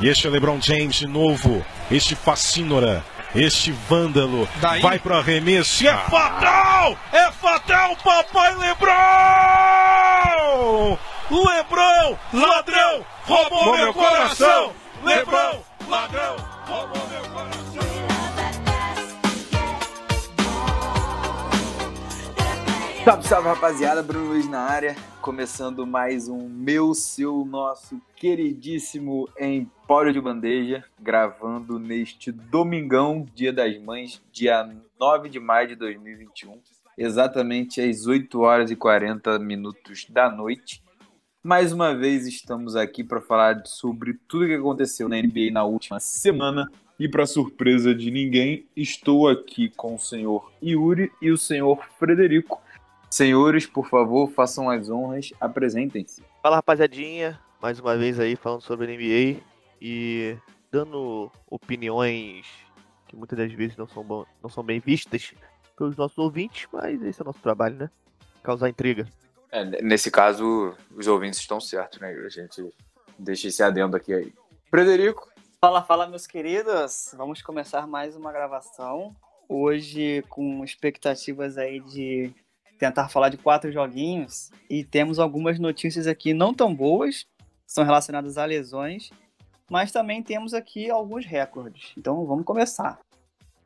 E este é LeBron James de novo. Este fascínora. Este vândalo. Daí? Vai pro arremesso. E é fatal! É fatal, papai LeBron! LeBron, ladrão, roubou meu coração! LeBron, ladrão, roubou meu coração! Salve, salve rapaziada, Bruno Luiz na área, começando mais um meu, seu, nosso queridíssimo Empório de Bandeja, gravando neste domingão, dia das mães, dia 9 de maio de 2021, exatamente às 8 horas e 40 minutos da noite. Mais uma vez estamos aqui para falar sobre tudo que aconteceu na NBA na última semana. E para surpresa de ninguém, estou aqui com o senhor Yuri e o senhor Frederico. Senhores, por favor, façam as honras, apresentem-se. Fala rapaziadinha, mais uma vez aí falando sobre a NBA e dando opiniões que muitas das vezes não são, bom, não são bem vistas pelos nossos ouvintes, mas esse é o nosso trabalho, né? Causar intriga. É, nesse caso, os ouvintes estão certos, né? A gente deixa esse adendo aqui aí. Frederico, Fala, fala, meus queridos. Vamos começar mais uma gravação. Hoje com expectativas aí de tentar falar de quatro joguinhos e temos algumas notícias aqui não tão boas, são relacionadas a lesões, mas também temos aqui alguns recordes. Então vamos começar.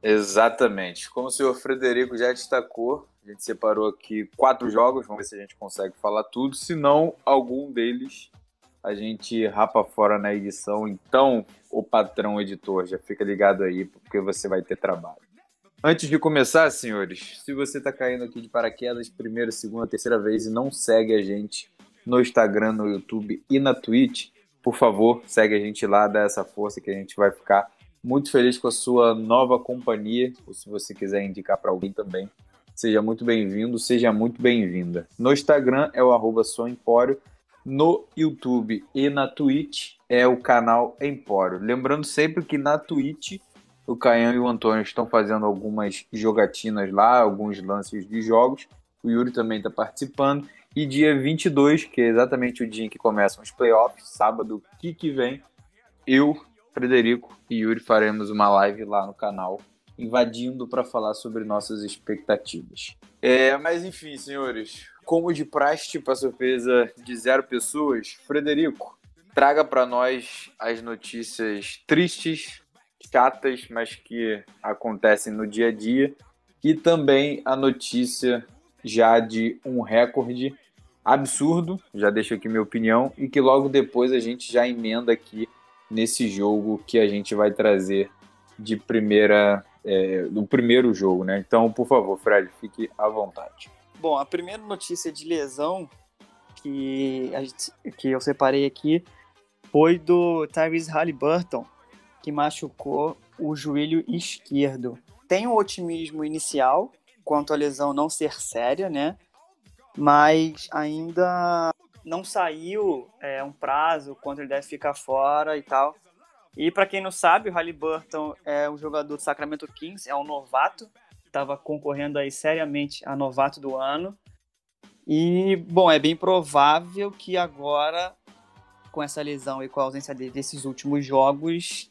Exatamente. Como o senhor Frederico já destacou, a gente separou aqui quatro jogos, vamos ver se a gente consegue falar tudo. Se não, algum deles a gente rapa fora na edição. Então, o patrão editor, já fica ligado aí, porque você vai ter trabalho. Antes de começar, senhores, se você está caindo aqui de paraquedas, primeira, segunda, terceira vez e não segue a gente no Instagram, no YouTube e na Twitch, por favor, segue a gente lá, dá essa força que a gente vai ficar muito feliz com a sua nova companhia. Ou se você quiser indicar para alguém também, seja muito bem-vindo, seja muito bem-vinda. No Instagram é o arroba Empório, no YouTube e na Twitch é o canal Empório. Lembrando sempre que na Twitch o Caian e o Antônio estão fazendo algumas jogatinas lá, alguns lances de jogos. O Yuri também está participando. E dia 22, que é exatamente o dia em que começam os playoffs, sábado que, que vem, eu, Frederico e Yuri faremos uma live lá no canal, invadindo para falar sobre nossas expectativas. É, mas enfim, senhores, como de praxe, para surpresa de zero pessoas, Frederico, traga para nós as notícias tristes, chatas, mas que acontecem no dia a dia, e também a notícia já de um recorde absurdo, já deixo aqui minha opinião, e que logo depois a gente já emenda aqui nesse jogo que a gente vai trazer de primeira é, do primeiro jogo, né? Então, por favor, Fred, fique à vontade. Bom, a primeira notícia de lesão que, a gente, que eu separei aqui foi do Tyrese Halliburton, que machucou o joelho esquerdo. Tem um otimismo inicial quanto à lesão não ser séria, né? Mas ainda não saiu é, um prazo quanto ele deve ficar fora e tal. E para quem não sabe, o Halliburton é um jogador do Sacramento Kings, é um novato, estava concorrendo aí seriamente a novato do ano. E, bom, é bem provável que agora, com essa lesão e com a ausência desses últimos jogos,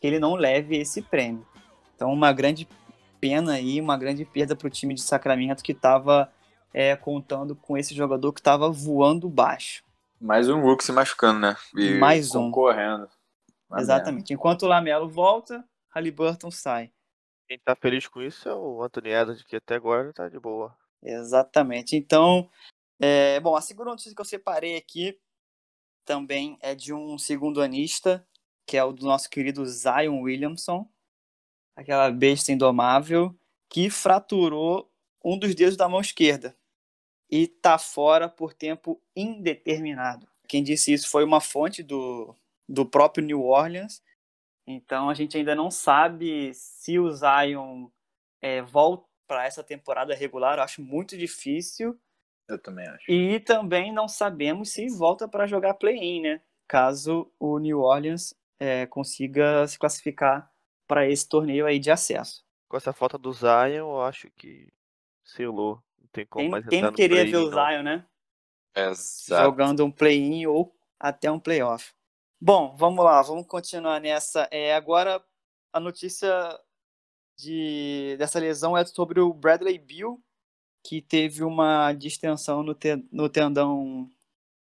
que ele não leve esse prêmio. Então, uma grande pena aí, uma grande perda para o time de Sacramento que estava é, contando com esse jogador que estava voando baixo. Mais um Rook se machucando, né? E Mais um. Concorrendo. Uma Exatamente. Enquanto o Lamelo volta, Halliburton sai. Quem tá feliz com isso é o Anthony Edwards, que até agora tá de boa. Exatamente. Então, é, bom, a segunda notícia que eu separei aqui também é de um segundo anista, que é o do nosso querido Zion Williamson, aquela besta indomável, que fraturou um dos dedos da mão esquerda e tá fora por tempo indeterminado. Quem disse isso foi uma fonte do, do próprio New Orleans. Então a gente ainda não sabe se o Zion é, volta para essa temporada regular. Eu acho muito difícil. Eu também acho. E também não sabemos se volta para jogar play-in, né? Caso o New Orleans é, consiga se classificar para esse torneio aí de acesso. Com essa falta do Zion, eu acho que selou. Não tem como Quem, mais quem queria ver o não. Zion, né? Exato. Jogando um play-in ou até um playoff. Bom, vamos lá, vamos continuar nessa. É, agora a notícia de, dessa lesão é sobre o Bradley Bill, que teve uma distensão no, te, no tendão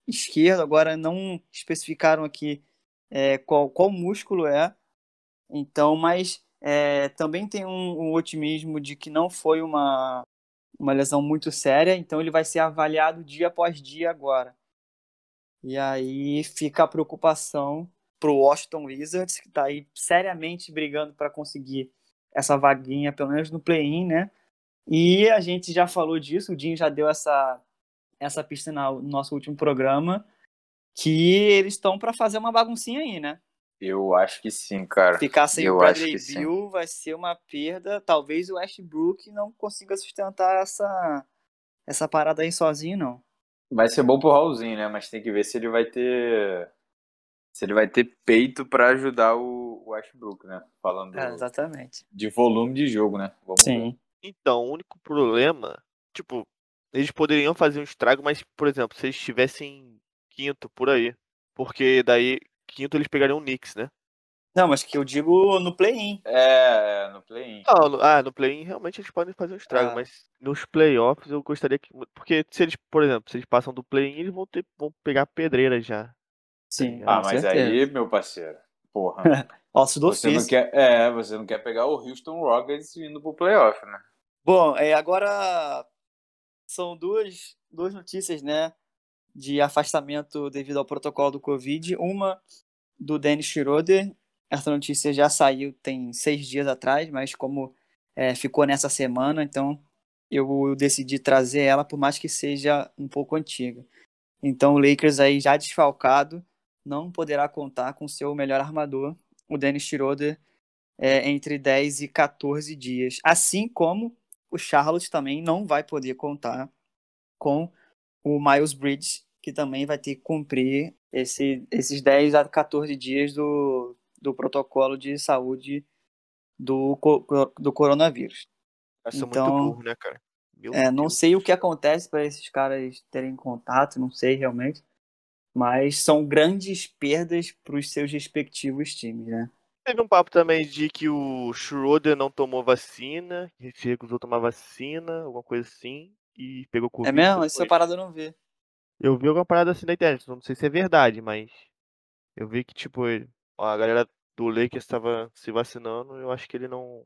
esquerdo. Agora não especificaram aqui é, qual, qual músculo é. Então, mas é, também tem um, um, otimismo de que não foi uma, uma lesão muito séria, então ele vai ser avaliado dia após dia agora. E aí fica a preocupação para o Washington Wizards, que está aí seriamente brigando para conseguir essa vaguinha, pelo menos no play-in, né? E a gente já falou disso, o Jim já deu essa, essa pista no nosso último programa, que eles estão para fazer uma baguncinha aí, né? Eu acho que sim, cara. Ficar sem eu o Bradley Bill sim. vai ser uma perda. Talvez o Westbrook não consiga sustentar essa, essa parada aí sozinho, não. Vai ser bom pro Raulzinho, né? Mas tem que ver se ele vai ter. Se ele vai ter peito para ajudar o Westbrook, né? Falando é, exatamente. de volume de jogo, né? Vamos Sim. Ver. Então, o único problema, tipo, eles poderiam fazer um estrago, mas, por exemplo, se eles estivessem quinto por aí. Porque daí, quinto eles pegariam o Knicks, né? Não, mas que eu digo no play-in. É, é, no play-in. No, ah, no play-in realmente eles podem fazer um estrago, ah. mas nos playoffs eu gostaria que. Porque se eles, por exemplo, se eles passam do play-in, eles vão ter vão pegar pedreira já. Sim. Ah, mas certeza. aí, meu parceiro, porra. Ossos do você não quer, É, você não quer pegar o Houston Rockets indo pro playoff, né? Bom, é, agora são duas, duas notícias, né? De afastamento devido ao protocolo do Covid. Uma do Dennis Schroeder essa notícia já saiu tem seis dias atrás, mas como é, ficou nessa semana, então eu decidi trazer ela, por mais que seja um pouco antiga. Então o Lakers aí já desfalcado não poderá contar com seu melhor armador, o Dennis Schroeder, é, entre 10 e 14 dias. Assim como o Charlotte também não vai poder contar com o Miles Bridges, que também vai ter que cumprir esse, esses 10 a 14 dias do, do protocolo de saúde do, do coronavírus. Essa então, muito burro, né, cara? Meu é, não sei o que acontece para esses caras terem contato, não sei realmente. Mas são grandes perdas para os seus respectivos times, né? Teve um papo também de que o Schroeder não tomou vacina, que se recusou tomar vacina, alguma coisa assim, e pegou Covid. É mesmo? Essa parada eu não vi. Eu vi alguma parada assim na internet, não sei se é verdade, mas eu vi que, tipo, a galera do Lakers estava se vacinando, eu acho que ele não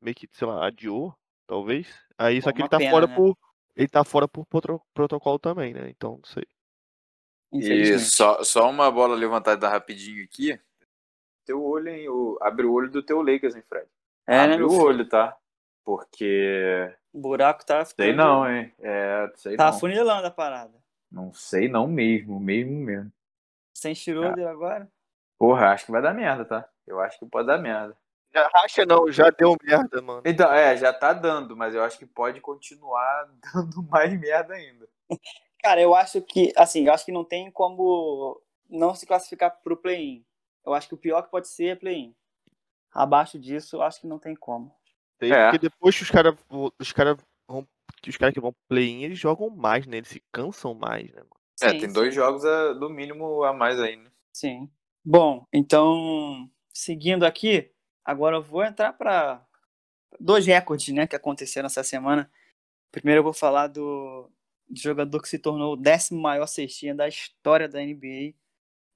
meio que, sei lá, adiou, talvez. Aí só que ele tá pena, fora né? por ele tá fora por protocolo também, né? Então, não sei. E só, só uma bola levantada rapidinho aqui. Teu olho, hein? O, abre o olho do teu Lakers, hein, Fred? É, né, abre né, o olho, tá? Porque. O buraco tá ficando. Sei não, hein? É, sei tá não. afunilando a parada. Não sei não mesmo, mesmo mesmo. Sem Schroeder ah. agora? Porra, acho que vai dar merda, tá? Eu acho que pode dar merda. Já racha não, já deu merda, mano. Então, é, já tá dando, mas eu acho que pode continuar dando mais merda ainda. Cara, eu acho que, assim, eu acho que não tem como não se classificar pro play-in. Eu acho que o pior que pode ser é play-in. Abaixo disso, eu acho que não tem como. Tem, é. Porque depois que os caras os cara vão. Que os caras que vão play-in, eles jogam mais, né? Eles se cansam mais, né, mano? É, tem sim. dois jogos a, no mínimo a mais aí, né? Sim. Bom, então, seguindo aqui, agora eu vou entrar para dois recordes né, que aconteceram essa semana. Primeiro eu vou falar do, do jogador que se tornou o décimo maior cestinha da história da NBA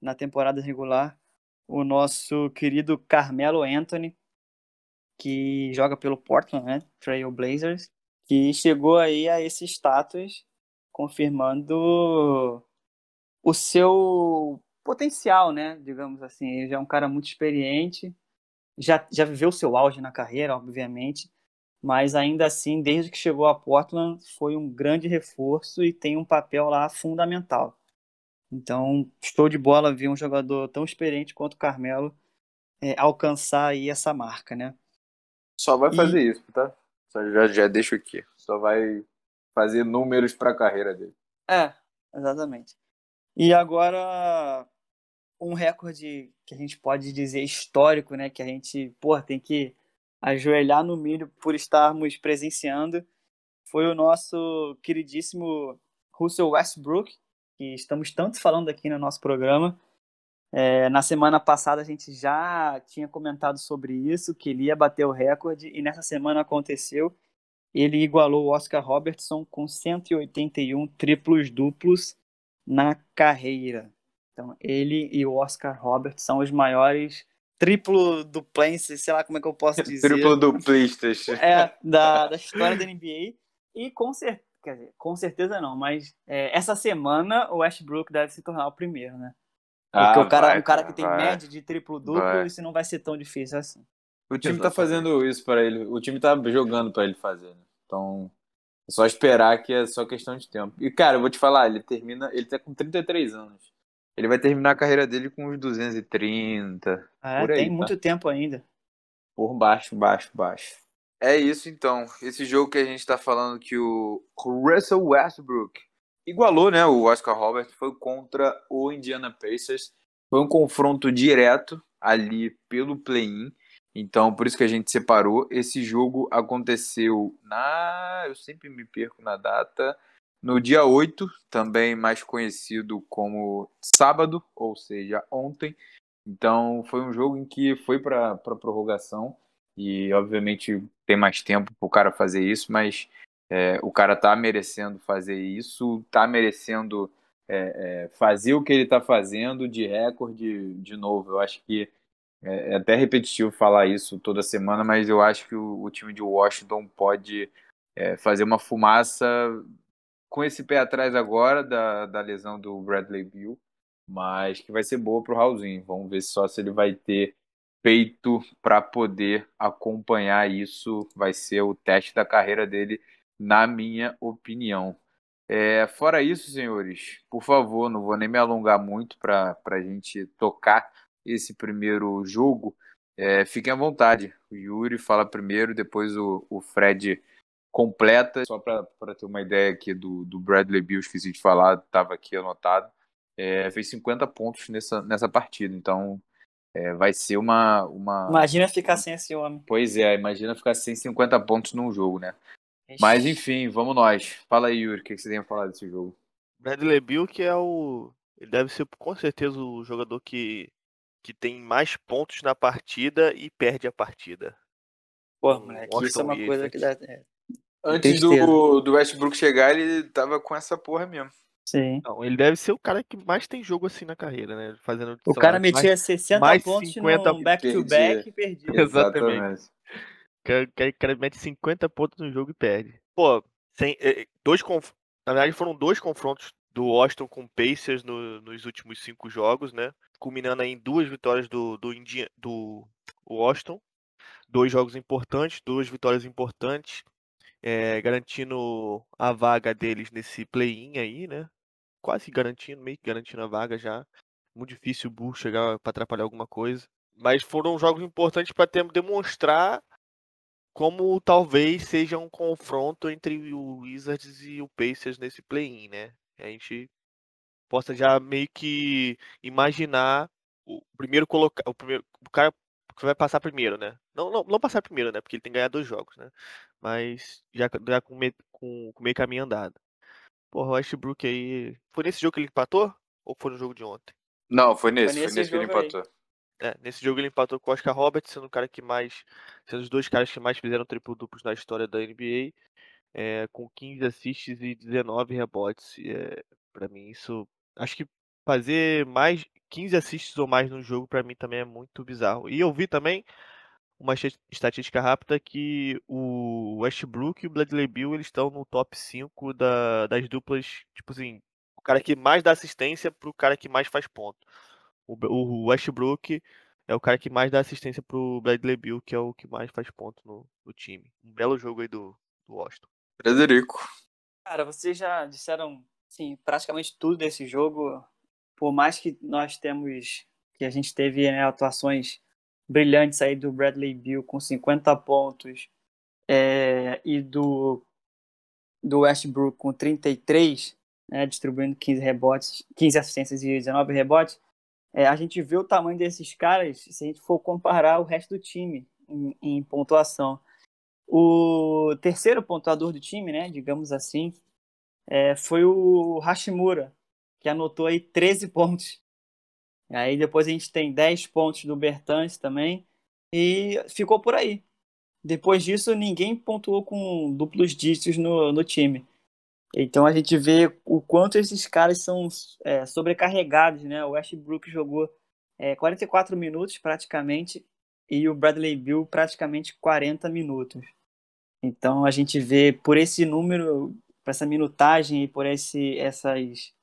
na temporada regular, o nosso querido Carmelo Anthony, que joga pelo Portland, né, Trail Blazers, que chegou aí a esse status, confirmando o seu potencial, né? Digamos assim, ele já é um cara muito experiente, já, já viveu seu auge na carreira, obviamente, mas ainda assim, desde que chegou a Portland, foi um grande reforço e tem um papel lá fundamental. Então, estou de bola ver um jogador tão experiente quanto o Carmelo é, alcançar aí essa marca, né? Só vai fazer e... isso, tá? Só já, já deixo aqui. Só vai fazer números para a carreira dele. É, exatamente. E agora, um recorde que a gente pode dizer histórico, né? Que a gente, pô, tem que ajoelhar no milho por estarmos presenciando, foi o nosso queridíssimo Russell Westbrook, que estamos tanto falando aqui no nosso programa, É, na semana passada a gente já tinha comentado sobre isso, que ele ia bater o recorde, e nessa semana aconteceu. Ele igualou o Oscar Robertson com 181 triplos duplos na carreira. Então, ele e o Oscar Robertson são os maiores triplo duplenses, sei lá como é que eu posso dizer. Triplo duplistas. É, da, da história da NBA. E com certeza, quer dizer, com certeza não, mas é, essa semana o Westbrook deve se tornar o primeiro, né? Porque Ah, o cara, vai, um cara que tem vai. média de triplo-duplo, Vai. isso não vai ser tão difícil assim. O time tá fazendo isso pra ele. O time tá jogando pra ele fazer, né? Então, é só esperar que é só questão de tempo. E, cara, eu vou te falar, ele termina. Ele tá com 33 anos. Ele vai terminar a carreira dele com uns 230. É, Por aí, tem tá? muito tempo ainda. Por baixo, baixo, baixo. É isso então. Esse jogo que a gente tá falando que o Russell Westbrook igualou, né? O Oscar Robert foi contra o Indiana Pacers. Foi um confronto direto ali pelo play-in. Então, por isso que a gente separou. Esse jogo aconteceu na. Eu sempre me perco na data. No dia 8, também mais conhecido como sábado, ou seja, ontem. Então, foi um jogo em que foi para prorrogação. E, obviamente, tem mais tempo para o cara fazer isso, mas é, o cara tá merecendo fazer isso, tá merecendo é, é, fazer o que ele tá fazendo de recorde de novo. Eu acho que é, é até repetitivo falar isso toda semana, mas eu acho que o, o time de Washington pode é, fazer uma fumaça com esse pé atrás agora da, da lesão do Bradley Bill, mas que vai ser boa pro Raulzinho. Vamos ver só se ele vai ter peito para poder acompanhar isso. Vai ser o teste da carreira dele, na minha opinião. É, fora isso, senhores, por favor, não vou nem me alongar muito para a gente tocar esse primeiro jogo. É, fiquem à vontade. O Yuri fala primeiro, depois o, o Fred completa. Só para ter uma ideia aqui do, do Bradley Bill, esqueci de falar, estava aqui anotado. É, fez 50 pontos nessa, nessa partida, então é, vai ser uma, uma. Imagina ficar sem esse homem. Pois é, imagina ficar sem 50 pontos num jogo, né? Mas enfim, vamos nós. Fala aí, Yuri, o que você tem a falar desse jogo? Bradley Bill, que é o. Ele deve ser com certeza o jogador que, que tem mais pontos na partida e perde a partida. Pô, o moleque, isso é uma coisa que dá. É, Antes do, do Westbrook chegar, ele tava com essa porra mesmo. sim. Não, ele deve ser o cara que mais tem jogo assim na carreira, né? Fazendo, O cara lá, metia 60 mais pontos 50 num back-to-back e perdia. Exatamente. Cara, cara mete 50 pontos no jogo e perde. Pô, sem, eh, dois conf... na verdade foram dois confrontos do Washington com o Pacers no- nos últimos cinco jogos, né? Culminando em duas vitórias do, do, Indi- do Washington. Dois jogos importantes, duas vitórias importantes, eh, garantindo a vaga deles nesse play-in aí, né? Quase garantindo, meio que garantindo a vaga já. Muito difícil o Bulls chegar para atrapalhar alguma coisa. Mas foram jogos importantes para demonstrar como talvez seja um confronto entre o Wizards e o Pacers nesse play-in, né? A gente possa já meio que imaginar o primeiro colocar o primeiro o cara que vai passar primeiro, né? Não, não, não passar primeiro, né? Porque ele tem que ganhar dois jogos, né? Mas já, já com, meio, com, com meio caminho andado. Porra, o Westbrook aí. Foi nesse jogo que ele empatou? Ou foi no jogo de ontem? Não, foi nesse, Foi foi nesse nesse, que ele jogo aí. É, nesse jogo ele empatou com o Oscar Roberts, sendo o cara que mais. Sendo os dois caras que mais fizeram triplo duplos na história da NBA. é, com 15 assists e 19 rebotes. É, para mim, isso. Acho que fazer mais 15 assists ou mais no jogo, pra mim, também é muito bizarro. E eu vi também uma estatística rápida que o Westbrook e o Bradley Bill eles estão no top 5 da, das duplas, tipo assim, o cara que mais dá assistência pro cara que mais faz ponto. O, Westbrook é o cara que mais dá assistência pro Bradley Bill, que é o que mais faz ponto no, no time. Um belo jogo aí do, do Washington. Frederico. Cara, vocês já disseram sim, praticamente tudo desse jogo. Por mais que nós temos, que a gente teve né, atuações brilhantes aí do Bradley Bill com 50 pontos é, e do, do Westbrook com 33, né, distribuindo 15 rebotes, 15 assistências e 19 rebotes, é, a gente vê o tamanho desses caras se a gente for comparar o resto do time em, em pontuação. O terceiro pontuador do time, né, digamos assim, é, foi o Hashimura, que anotou aí 13 pontos. Aí depois a gente tem 10 pontos do Bertans também. E ficou por aí. Depois disso, ninguém pontuou com duplos dígitos no, no time. Então a gente vê o quanto esses caras são é, sobrecarregados, né? O Westbrook jogou é, 44 minutos praticamente e o Bradley Bill praticamente 40 minutos. Então a gente vê por esse número, por essa minutagem e por esse, essas,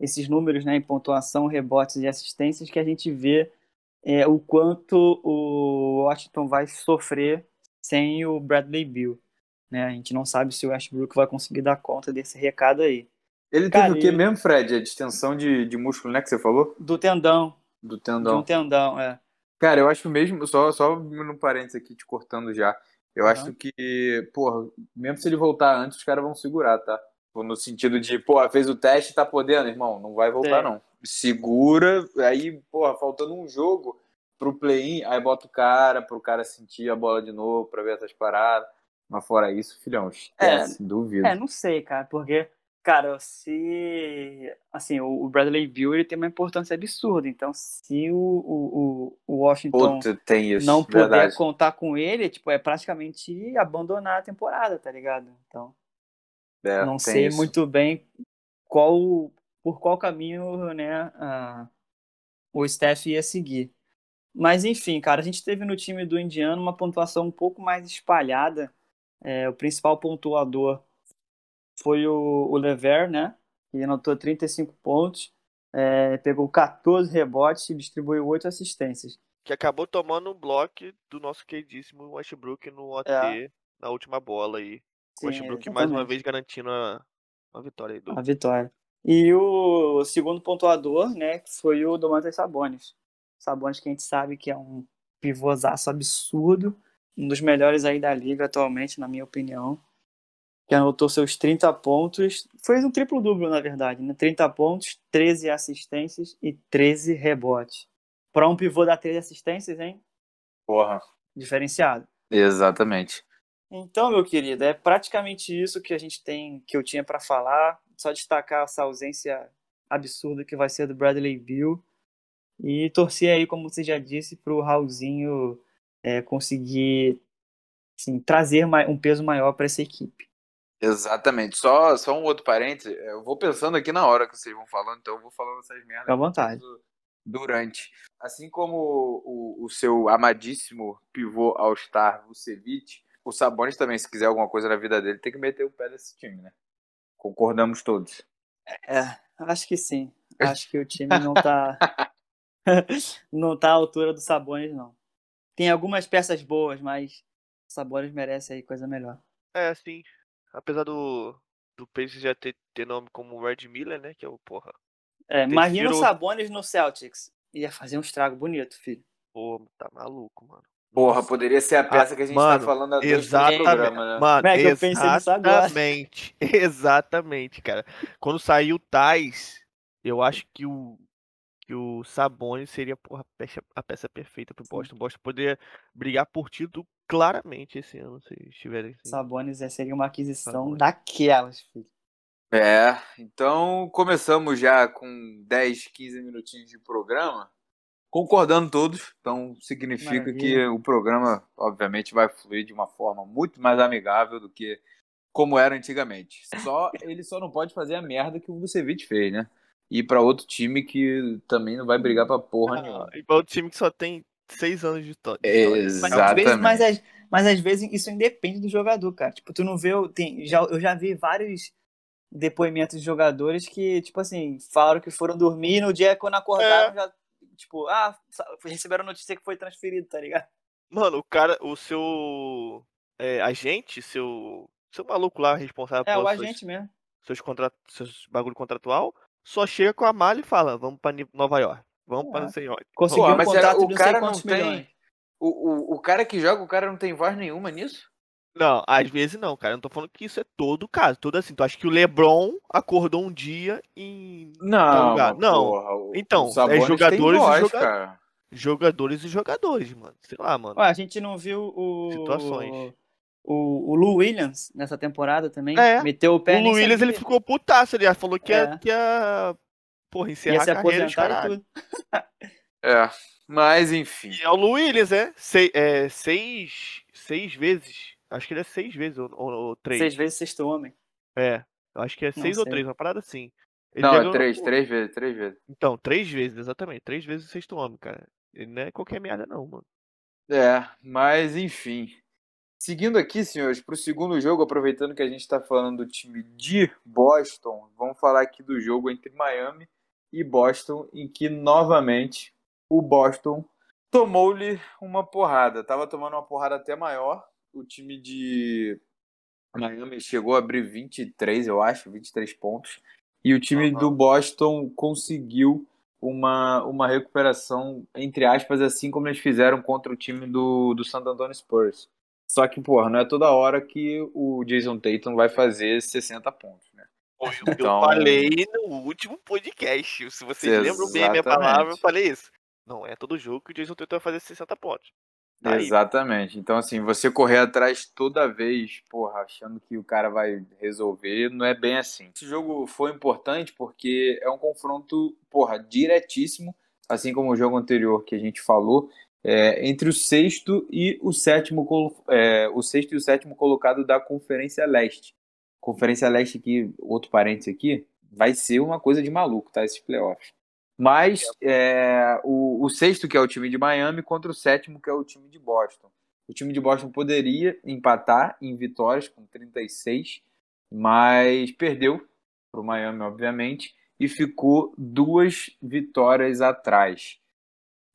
esses números né, em pontuação, rebotes e assistências que a gente vê é, o quanto o Washington vai sofrer sem o Bradley Bill. Né? A gente não sabe se o Westbrook vai conseguir dar conta desse recado aí. Ele Cara, teve o que ele... mesmo, Fred? A distensão de, de músculo, né, que você falou? Do tendão. Do tendão. De um tendão, é. Cara, eu acho mesmo, só, só no parênteses aqui, te cortando já, eu uhum. acho que, porra, mesmo se ele voltar antes, os caras vão segurar, tá? No sentido de, pô, fez o teste, tá podendo, irmão, não vai voltar, não. Segura, aí, porra, faltando um jogo pro play-in, aí bota o cara, pro cara sentir a bola de novo, pra ver essas paradas. Mas fora isso, filhão, esquece, é, dúvida. É, não sei, cara, porque, cara, se. Assim, o Bradley Bill ele tem uma importância absurda. Então, se o, o, o Washington Puta, isso, não puder verdade. contar com ele, tipo, é praticamente abandonar a temporada, tá ligado? Então. É, não sei isso. muito bem qual por qual caminho né, a, o Steph ia seguir. Mas enfim, cara, a gente teve no time do Indiano uma pontuação um pouco mais espalhada. É, o principal pontuador foi o, o Lever, né? Que anotou 35 pontos, é, pegou 14 rebotes e distribuiu 8 assistências. Que acabou tomando um bloco do nosso queridíssimo Westbrook no OT é. na última bola aí. Sim, Westbrook exatamente. mais uma vez garantindo a, a vitória aí do... A vitória. E o segundo pontuador, né, foi o Domantas Sabonis. Sabonis que a gente sabe que é um pivôzaço absurdo, um dos melhores aí da liga atualmente, na minha opinião. Que anotou seus 30 pontos, foi um triplo-duplo, na verdade, né? 30 pontos, 13 assistências e 13 rebotes. Para um pivô dar 13 assistências, hein? Porra. Diferenciado. Exatamente. Então, meu querido, é praticamente isso que a gente tem, que eu tinha para falar. Só destacar essa ausência absurda que vai ser do Bradley Bill. E torcer aí, como você já disse, para o Raulzinho é, conseguir assim, trazer um peso maior para essa equipe. Exatamente. Só, só um outro parênteses. Eu vou pensando aqui na hora que vocês vão falando, então eu vou falando essas merdas. À vontade. Durante. Assim como o, o seu amadíssimo pivô All-Star Vucevic, o Sabonis também, se quiser alguma coisa na vida dele, tem que meter o pé nesse time, né? Concordamos todos. É, acho que sim. Acho que o time não tá. não tá à altura do Sabonis, não. Tem algumas peças boas, mas o Sabonis merece aí coisa melhor. É, sim. Apesar do, do Pacers já ter, ter nome como Red Miller, né? Que é o porra. É, imagina o Sabonis no Celtics. Ia fazer um estrago bonito, filho. Pô, tá maluco, mano. Porra, poderia ser a peça ah, que a gente tá mano, tá falando há dois exatamente, programas, né? Mano, é exatamente, exatamente, cara. Quando saiu o Tais, eu acho que o que o Sabonis seria porra, a, peça, a peça perfeita pro Boston. O Boston poderia brigar por título claramente esse ano, se estiverem assim. Sabonis é, seria uma aquisição Sabonis. daquelas, filho. É, então começamos já com 10, 15 minutinhos de programa concordando todos, então significa Maravilha. que o programa, obviamente, vai fluir de uma forma muito mais amigável do que como era antigamente. Só ele só não pode fazer a merda que o Vucevic fez, né? Ir para outro time que também não vai brigar pra porra ah, nenhuma. E pra outro time que só tem seis anos de história. Exatamente. Mas, mas, mas, às vezes isso independe do jogador, cara. Tipo, tu não vê. Tem, já, eu já vi vários depoimentos de jogadores que, tipo assim, falaram que foram dormir e no dia quando acordaram é. já tipo, ah, receberam notícia que foi transferido, tá ligado? Mano, o cara, o seu é, agente, seu. Seu maluco lá responsável É, o agente seus, mesmo. Seus, seus bagulho contratual, só chega com a malha e fala, vamos pra Nova York. Vamos é. para Senhor. Conseguiu Pô, um contrato o de cara não tem. Milhões. O, o, o cara que joga, o cara não tem voz nenhuma nisso? Não, às vezes não, cara. Eu não tô falando que isso é todo o caso. Todo assim. Tu acha que o LeBron acordou um dia e. Não, tá não. Porra, então, é jogadores voz, e jogadores. Jogadores e jogadores, mano. Sei lá, mano. Ué, a gente não viu o. Situações. O, o Lou Williams nessa temporada também. É. Meteu o pé O Lou Williams ele ficou putaço ali. Falou que, é. ia, que ia Porra, encerrar Ia se a carreira, aposentar e caralho. tudo. É, mas enfim. E é o Lou Williams, é? Sei- é seis, seis vezes. Acho que ele é seis vezes ou, ou, ou três. Seis vezes sexto homem. É. Eu acho que é Não seis ou três, uma parada assim. Ele Não, é três, três vezes, três vezes. Então, três vezes, exatamente. Três vezes o sexto homem, cara. Ele não é qualquer merda, não, mano. É, mas enfim. Seguindo aqui, senhores, para o segundo jogo, aproveitando que a gente está falando do time de Boston, vamos falar aqui do jogo entre Miami e Boston, em que novamente o Boston tomou-lhe uma porrada. Tava tomando uma porrada até maior. O time de Miami chegou a abrir 23, eu acho, 23 pontos. E o time Aham. do Boston conseguiu uma, uma recuperação, entre aspas, assim como eles fizeram contra o time do, do San Antonio Spurs. Só que, porra, não é toda hora que o Jason Tatum vai fazer 60 pontos, né? Que Então- eu falei no último podcast. Se vocês lembram bem a minha Exatamente. palavra, eu falei isso. Não é todo jogo que o Jason Tatum vai fazer 60 pontos. Tá aí. Exatamente. Então, assim, você correr atrás toda vez, porra, achando que o cara vai resolver, não é bem assim. Esse jogo foi importante porque é um confronto, porra, diretíssimo, assim como o jogo anterior que a gente falou, é, entre o sexto e o sétimo, é, o sexto e o sétimo colocado da Conferência Leste. Conferência Leste aqui, outro parênteses aqui, vai ser uma coisa de maluco, tá? Esses playoffs. Mas é, o, o sexto, que é o time de Miami, contra o sétimo, que é o time de Boston. O time de Boston poderia empatar em vitórias com 36, mas perdeu para o Miami, obviamente, e ficou duas vitórias atrás.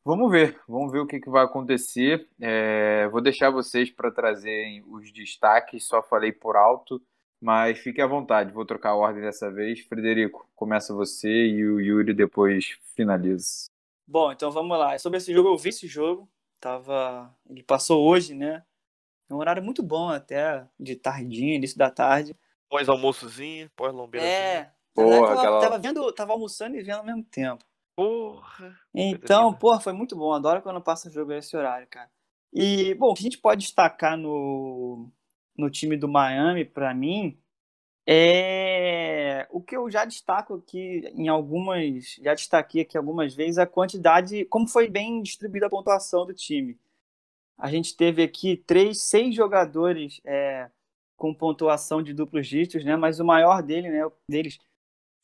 Vamos ver, vamos ver o que, que vai acontecer. É, vou deixar vocês para trazerem os destaques, só falei por alto, mas fique à vontade, vou trocar a ordem dessa vez. Frederico, começa você e o Yuri depois finaliza. Bom, então vamos lá. Sobre esse jogo, eu vi esse jogo. Tava... Ele passou hoje, né? É um horário muito bom até, de tardinha, início da tarde. Pós-almoçozinho, pós-lombeirazinha. É. Porra, na verdade, eu aquela- tava vendo, tava almoçando e vendo ao mesmo tempo. Porra. Então, porra, foi muito bom. Adoro quando passa jogo nesse horário, cara. E, bom, o que a gente pode destacar no, no time do Miami, pra mim, é o que eu já destaco aqui em algumas. Já destaquei aqui algumas vezes a quantidade, como foi bem distribuída a pontuação do time. A gente teve aqui três, seis jogadores é, com pontuação de duplos dígitos, né? Mas o maior dele, né, deles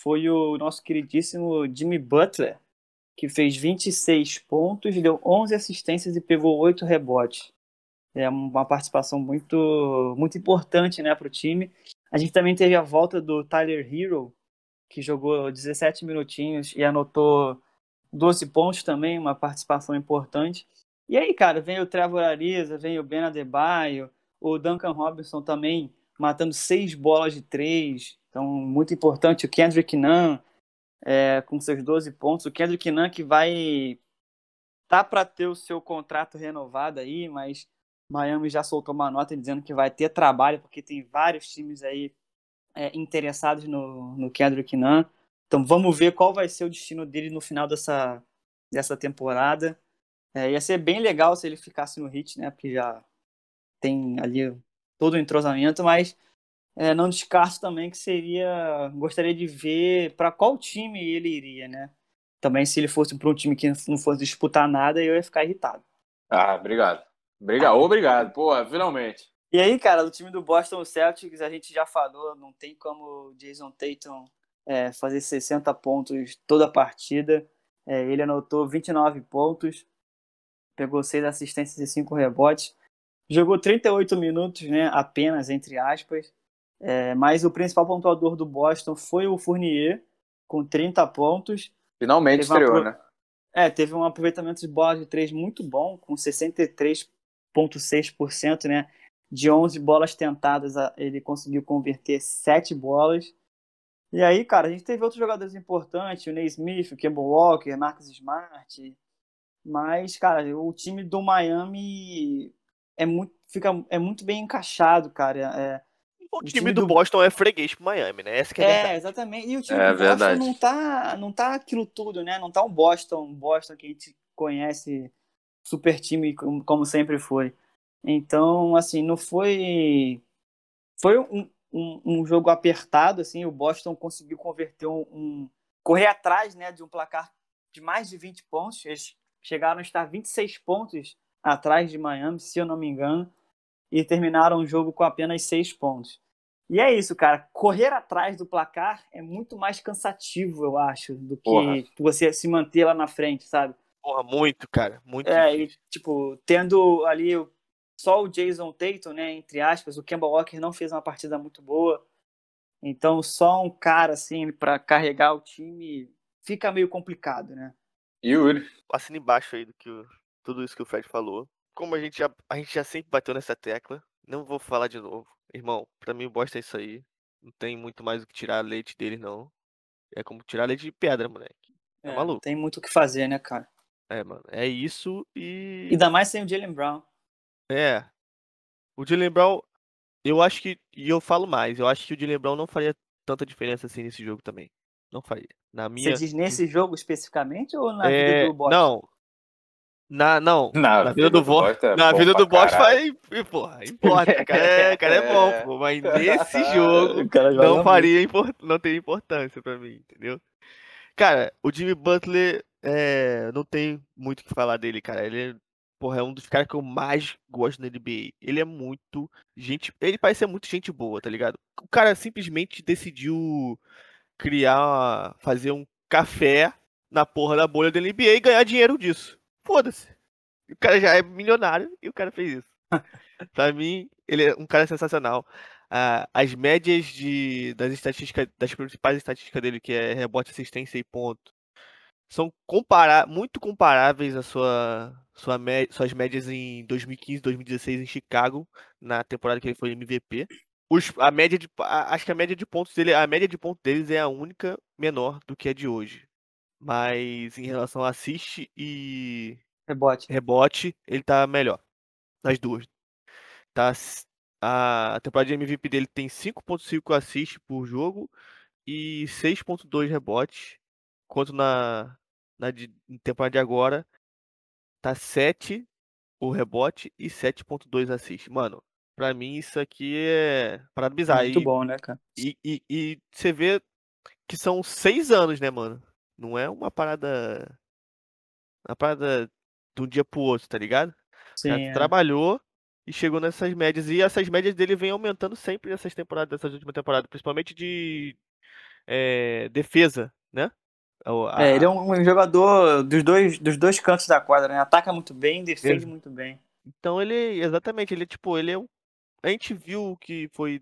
foi o nosso queridíssimo Jimmy Butler, que fez 26 pontos, deu 11 assistências e pegou 8 rebotes. É uma participação muito, muito importante né, para o time. A gente também teve a volta do Tyler Hero, que jogou 17 minutinhos e anotou 12 pontos também, uma participação importante. E aí, cara, vem o Trevor Ariza, vem o Ben Adebayo, o Duncan Robinson também matando seis bolas de três. Então, muito importante. O Kendrick Nunn é, com seus 12 pontos. O Kendrick Nunn que vai tá para ter o seu contrato renovado aí, mas Miami já soltou uma nota dizendo que vai ter trabalho, porque tem vários times aí é, interessados no, no Kendrick Nunn. Então vamos ver qual vai ser o destino dele no final dessa, dessa temporada. É, ia ser bem legal se ele ficasse no Heat, né? Porque já tem ali todo o entrosamento, mas é, não descarto também que seria. Gostaria de ver para qual time ele iria, né? Também se ele fosse para um time que não fosse disputar nada, eu ia ficar irritado. Ah, obrigado. Obrigado, obrigado. Pô, finalmente. E aí, cara, do time do Boston Celtics, a gente já falou, não tem como o Jason Tatum é, fazer 60 pontos toda a partida. É, ele anotou 29 pontos, pegou 6 assistências e 5 rebotes. Jogou 38 minutos, né, apenas, entre aspas. É, mas o principal pontuador do Boston foi o Fournier, com 30 pontos. Finalmente Teve uma estreou, pro- né? É, teve um aproveitamento de bola de 3 muito bom, com 63,6%, né? De 11 bolas tentadas, ele conseguiu converter 7 bolas. E aí, cara, a gente teve outros jogadores importantes, o Ney Smith, o Kemba Walker, Marcus Smart. Mas, cara, o time do Miami é muito, fica, é muito bem encaixado, cara. É, O, O time, time do, do- Boston é freguês pro Miami, né? Essa que é, a É, verdade. exatamente. E o time É do Boston verdade. não tá, não tá aquilo tudo, né? Não tá um Boston, um Boston que a gente conhece, super time como, como sempre foi. Então, assim, não foi. Foi um, um, um jogo apertado, assim. O Boston conseguiu converter um, um, correr atrás né, de um placar de mais de 20 pontos. Eles chegaram a estar 26 pontos atrás de Miami, se eu não me engano, e terminaram o jogo com apenas 6 pontos. E é isso, cara. Correr atrás do placar é muito mais cansativo, eu acho, do que Porra. você se manter lá na frente, sabe? Porra, muito, cara. Muito É, e, tipo, tendo ali o- só o Jason Tatum, né, entre aspas, o Kemba Walker não fez uma partida muito boa. Então, só um cara assim para carregar o time fica meio complicado, né? Yuri. Assina embaixo aí do que o- tudo isso que o Fred falou. Como a gente já, a gente já sempre bateu nessa tecla, não vou falar de novo. Irmão, pra mim o Boston é isso aí. Não tem muito mais o que tirar leite dele, não. É como tirar leite de pedra, moleque. Tá É, maluco? não tem muito o que fazer, né, cara? É, mano. É isso e. Ainda mais sem o Jalen Brown. É. O Jalen Brown, eu acho que. E eu falo mais, eu acho que o Jalen Brown não faria tanta diferença assim nesse jogo também. Não faria. Na minha. Você diz nesse jogo especificamente ou na é, vida do Boston? Não. Na, não. Na, Na vida do Boston. é na vida do caralho. vai. Porra, importa. O cara é, cara é bom, pô. Mas nesse jogo. Não faria impor- não teria importância pra mim, entendeu? Cara, o Jimmy Butler é, não tem muito o que falar dele, cara. Ele é, porra, é um dos caras que eu mais gosto na NBA. Ele é muito gente, ele parece ser muito gente boa, tá ligado? O cara simplesmente decidiu criar, fazer um café na porra da bolha da NBA e ganhar dinheiro disso. Foda-se. O cara já é milionário e o cara fez isso. pra mim, ele é um cara sensacional. Ah, as médias de, das estatísticas, das principais estatísticas dele, que é rebote, assistência e ponto, são compara muito comparáveis à sua, sua suas médias em 2015, 2016 em Chicago, na temporada que ele foi MVP. Os, a média de, a- acho que a média de pontos dele, a média de pontos deles é a única menor do que a de hoje. Mas em relação a assist e Rebote. rebote, ele tá melhor. Nas duas. Tá, a temporada de MVP dele tem 5.5 assists por jogo e 6.2 rebotes. Enquanto na, na de, em temporada de agora tá 7 o rebote e 7.2 assists. Mano, pra mim isso aqui é parada bizarra. Muito E- bom, né, cara? e, e, e você vê que são seis anos, né, mano? Não é uma parada. Uma parada de um dia pro outro, tá ligado? Sim, é. trabalhou e chegou nessas médias. E essas médias dele vêm aumentando sempre nessas temporadas, dessas últimas temporadas, principalmente de eh, defesa, né? A- É, ele é um um jogador dos dois, dos dois cantos da quadra, né? Ataca muito bem, defende muito bem. Então ele, exatamente, ele tipo, ele é um. A gente viu que foi.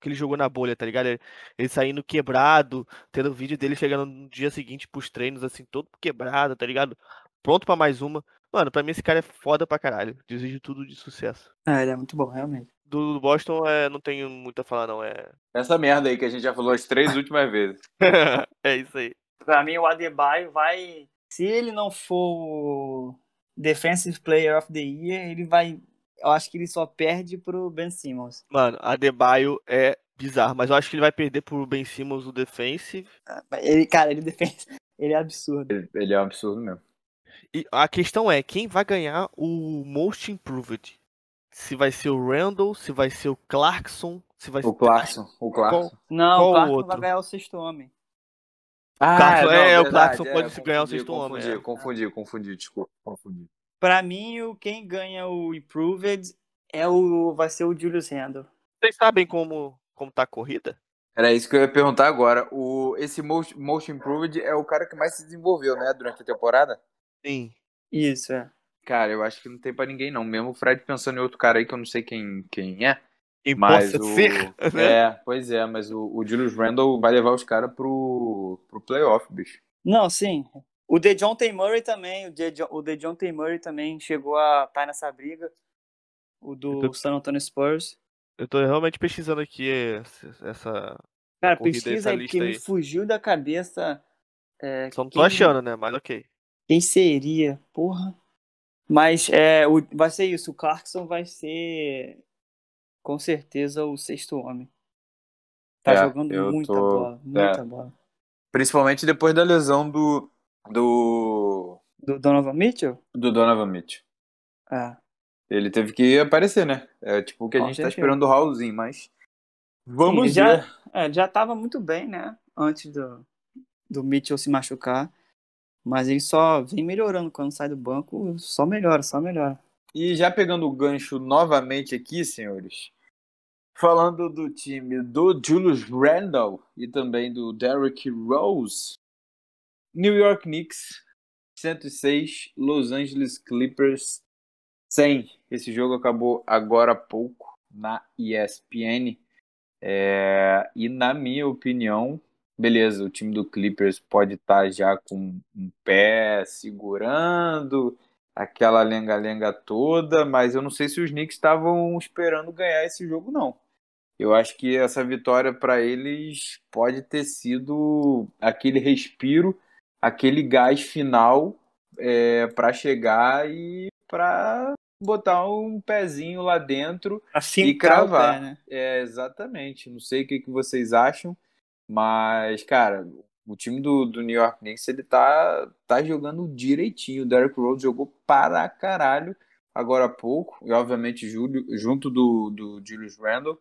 Que ele jogou na bolha, tá ligado? Ele, ele saindo quebrado, tendo vídeo dele chegando no dia seguinte pros treinos, assim, todo quebrado, tá ligado? Pronto pra mais uma. Mano, pra mim esse cara é foda pra caralho. Desejo tudo de sucesso. É, ele é muito bom, realmente. Do, do Boston, é, não tenho muito a falar, não. É. Essa merda aí que a gente já falou as três últimas vezes. é isso aí. Pra mim, o Adebayo vai. Se ele não for o Defensive Player of the Year, ele vai. Eu acho que ele só perde pro Ben Simmons. Mano, a Debaio é bizarro, mas eu acho que ele vai perder pro Ben Simmons o defensive. Ele, cara, ele defende. Ele é absurdo. Ele, ele é um absurdo mesmo. E a questão é, quem vai ganhar o Most Improved? Se vai ser o Randall, se vai ser o Clarkson, se vai ser O Clarkson, o Clarkson. Não, Qual o Clarkson outro? vai ganhar o sexto homem. Ah, Clarkson- é, o verdade, Clarkson é, pode ganhar o confundi, sexto homem, Confundi, é. confundi, confundi, desculpa, confundi. Pra mim, o quem ganha o Improved é o vai ser o Julius Randle. Vocês sabem como, como tá a corrida? Era isso que eu ia perguntar agora. O, esse Most, Most Improved é o cara que mais se desenvolveu, né, durante a temporada? Sim. Isso, é. Cara, eu acho que não tem pra ninguém, não. Mesmo o Fred pensando em outro cara aí que eu não sei quem, quem é. Quem Mas possa o. ser, né? É, pois é, mas o, o Julius Randle vai levar os caras pro, pro playoff, bicho. Não, sim. O DeJounte Murray também, o DeJo- o DeJounte Murray também chegou a estar nessa briga. O do Eu tô- San Antonio Spurs. Eu tô realmente pesquisando aqui essa. Cara, corrida, pesquisa essa aí, porque me aí. fugiu da cabeça. é, Só não tô quem- achando, né? Mas ok. Quem seria? Porra. Mas é, o, vai ser isso. O Clarkson vai ser com certeza o sexto homem. Tá É, jogando muita tô- bola, muita é. bola. Principalmente depois da lesão do. Do. Do Donovan Mitchell? do Donovan Mitchell. É. Ele teve que aparecer, né? É tipo o que a Com gente tá certeza. esperando do Raulzinho, mas. Vamos Sim, já- ver. É, já tava muito bem, né? Antes do, do Mitchell se machucar. Mas ele só vem melhorando quando sai do banco, só melhora, só melhora. E já pegando o gancho novamente aqui, senhores, falando do time do Julius Randle e também do Derrick Rose, New York Knicks 106, Los Angeles Clippers 100. Esse jogo acabou agora há pouco na ESPN. É, e na minha opinião, beleza, o time do Clippers pode estar tá já com um pé segurando aquela lenga-lenga toda, mas eu não sei se os Knicks estavam esperando ganhar esse jogo, não. Eu acho que essa vitória para eles pode ter sido aquele respiro, aquele gás final é, para chegar e para botar um pezinho lá dentro assim e cravar. Pé, né? É, exatamente. Não sei o que, que vocês acham, mas, cara, o time do, do New York Knicks ele tá, tá jogando direitinho. O Derrick Rose jogou para caralho agora há pouco, e obviamente Júlio, junto do, do Julius Randle.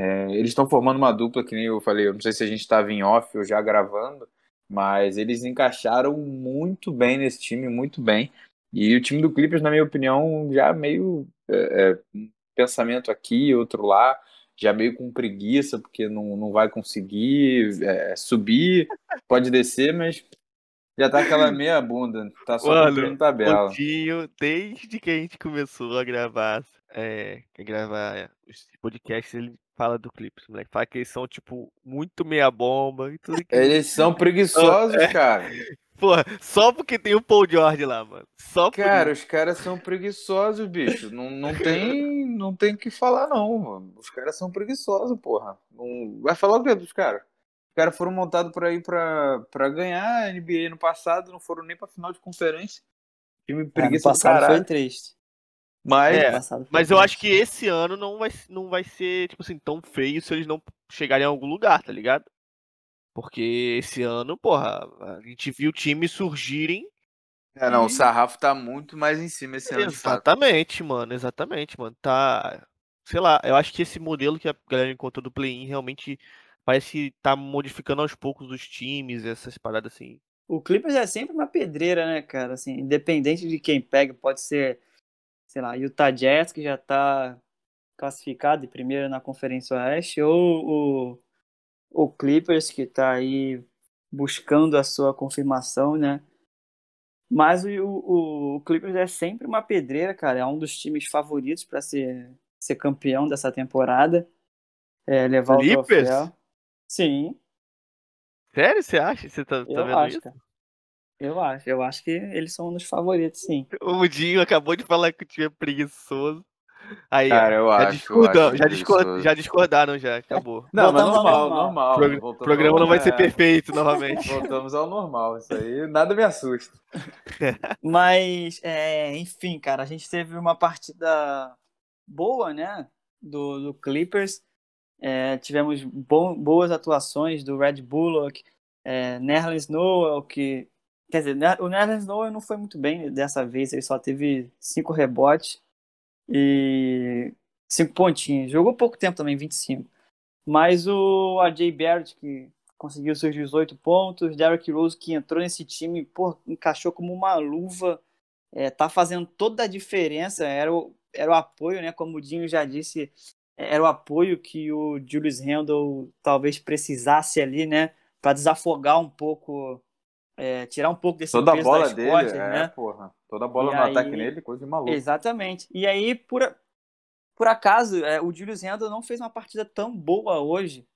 É, eles estão formando uma dupla, que nem eu falei, eu não sei se a gente estava em off ou já gravando, mas eles encaixaram muito bem nesse time, muito bem. E o time do Clippers, na minha opinião, já meio é, é, um pensamento aqui, outro lá, já meio com preguiça, porque não, não vai conseguir é, subir, pode descer, mas já tá aquela meia bunda, tá só Mano, tabela. Pontinho, desde que a gente começou a gravar, é, a gravar os podcasts, ele fala do Clippers, moleque. Fala que eles são, tipo, muito meia bomba e tudo que... Eles são preguiçosos, É. cara. Porra, só porque tem o Paul George lá, mano. Só Cara, os caras são preguiçosos, bicho. Não, não tem não tem o que falar, não, mano. Os caras são preguiçosos, porra. Não... Vai falar o quê dos caras? Os caras foram montados por aí pra, pra ganhar a NBA no passado, não foram nem pra final de conferência. Time É, no passado caralho. foi triste. Mas, É, Mas eu acho que esse ano não vai, não vai ser, tipo assim, tão feio se eles não chegarem em algum lugar, tá ligado? Porque esse ano, porra, a gente viu times surgirem. é, não, o sarrafo tá muito mais em cima esse ano, de fato. Exatamente, mano, exatamente, mano. Tá. Sei lá, eu acho que esse modelo que a galera encontrou do play-in realmente parece que tá modificando aos poucos os times, essas paradas assim. O Clippers é sempre uma pedreira, né, cara? Assim, independente de quem pega, pode ser, sei lá, Utah Jazz, que já tá classificado em primeiro na Conferência Oeste, ou o, o Clippers, que tá aí buscando a sua confirmação, né? Mas o, o, o Clippers é sempre uma pedreira, cara. É um dos times favoritos para ser, ser campeão dessa temporada. É, levar Clippers? o troféu. Sim, Sério, você acha? Você tá, tá vendo acho, isso? cara. Eu acho. Eu acho que eles são um dos favoritos, sim. O Dinho acabou de falar que o time é preguiçoso. Aí, Cara, eu já, acho, eu discordam- acho já, já discordaram, já, acabou. Não, mas Voltamos ao normal, normal. normal. O Voltamos programa ao- não vai ser é, perfeito novamente. Voltamos ao normal. Isso aí nada me assusta. Mas, é, enfim, cara, a gente teve uma partida boa, né? Do, do Clippers. É, tivemos bom- boas atuações do Red Bullock, é, Nerlens Noel, que. Quer dizer, Ner- o Nerlens Noel não foi muito bem dessa vez, ele só teve cinco rebotes e cinco pontinhos. Jogou pouco tempo também, 25. Mas o AJ Barrett, que conseguiu seus 18 pontos, Derrick Rose, que entrou nesse time, pô, encaixou como uma luva, é, tá fazendo toda a diferença, era o, era o apoio, né, como o Dinho já disse, era o apoio que o Julius Randle talvez precisasse ali, né, para desafogar um pouco, é, tirar um pouco desse Toda peso bola das dele, costas, é, né, porra. Toda bola E no aí- ataque nele, coisa de maluco. Exatamente. E aí, por, por acaso, é, o Julius Randle não fez uma partida tão boa hoje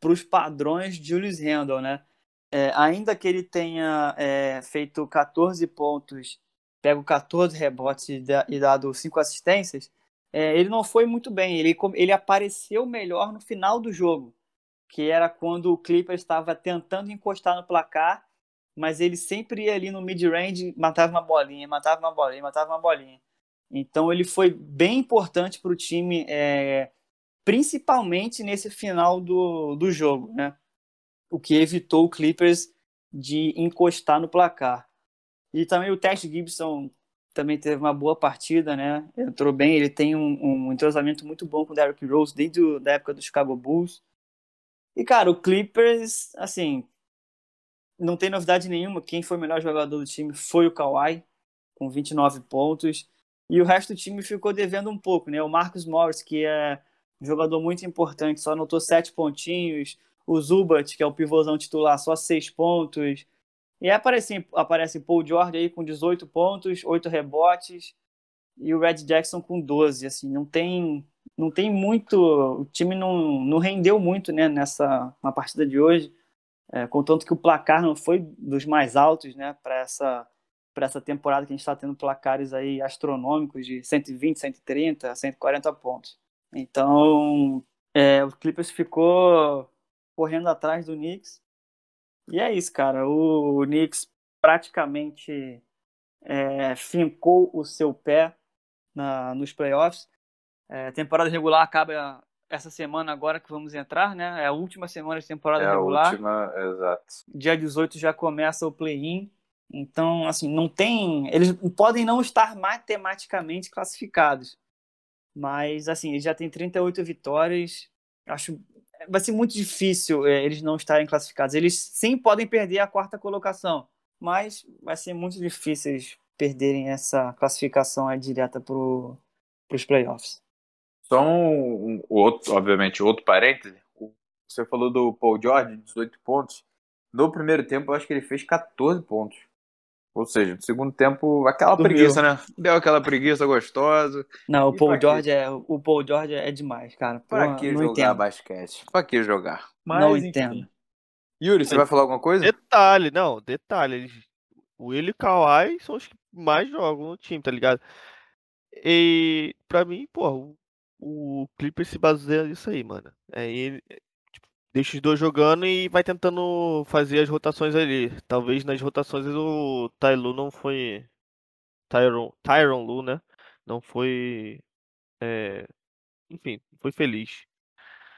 para os padrões de Julius Randle, né? É, ainda que ele tenha é, feito 14 pontos, pego 14 rebotes e, da- e dado 5 assistências, é, ele não foi muito bem. Ele, ele apareceu melhor no final do jogo, que era quando o Clippers estava tentando encostar no placar, mas ele sempre ia ali no mid-range, matava uma bolinha, matava uma bolinha, matava uma bolinha. Então ele foi bem importante para o time, é, principalmente nesse final do, do jogo, né? O que evitou o Clippers de encostar no placar. E também o Test Gibson também teve uma boa partida, né? Entrou bem, ele tem um, um entrosamento muito bom com o Derrick Rose desde o, da época do Chicago Bulls. E, cara, o Clippers, assim, não tem novidade nenhuma. Quem foi o melhor jogador do time foi o Kawhi, com 29 pontos. E o resto do time ficou devendo um pouco, né? O Marcus Morris, que é um jogador muito importante, só anotou sete pontinhos. O Zubat, que é o pivôzão titular, só seis pontos. E aparece, aparece Paul George aí com 18 pontos, 8 rebotes. E o Red Jackson com 12. Assim, não tem, não tem muito. O time não, não rendeu muito né, nessa na partida de hoje. É, contanto que o placar não foi dos mais altos né, para essa, essa temporada que a gente está tendo placares aí astronômicos de 120, 130, 140 pontos. Então, é, o Clippers ficou correndo atrás do Knicks. E é isso, cara. O, o Knicks praticamente é, fincou o seu pé na, nos playoffs. É, temporada regular acaba essa semana agora que vamos entrar, né? É a última semana de temporada é regular. A última, exato. Dia 18 já começa o play-in. Então, assim, não tem. Eles podem não estar matematicamente classificados. Mas, assim, eles já têm 38 vitórias. Acho. Vai ser muito difícil é, eles não estarem classificados. Eles sim podem perder a quarta colocação. Mas vai ser muito difícil eles perderem essa classificação direta para os playoffs. Só um, um, outro, obviamente, outro parêntese. Você falou do Paul George, 18 pontos. No primeiro tempo, eu acho que ele fez 14 pontos. Ou seja, no segundo tempo, aquela Dormiu. preguiça, né? Deu aquela preguiça gostosa. Não, o Paul pra? George é o Paul George é demais, cara. Pra Porra, que não jogar entendo. basquete? Pra que jogar? Não enfim. entendo. Yuri, você vai falar alguma coisa? Detalhe, não, detalhe. Will e o Kawhi são os que mais jogam no time, tá ligado? E pra mim, pô, o, Clippers se baseia nisso aí, mano. É, ele, é, tipo, deixa os dois jogando e vai tentando fazer as rotações ali. Talvez nas rotações o Tyloo não foi. Tyron, Tyron Lu, né? Não foi. é, enfim, foi feliz.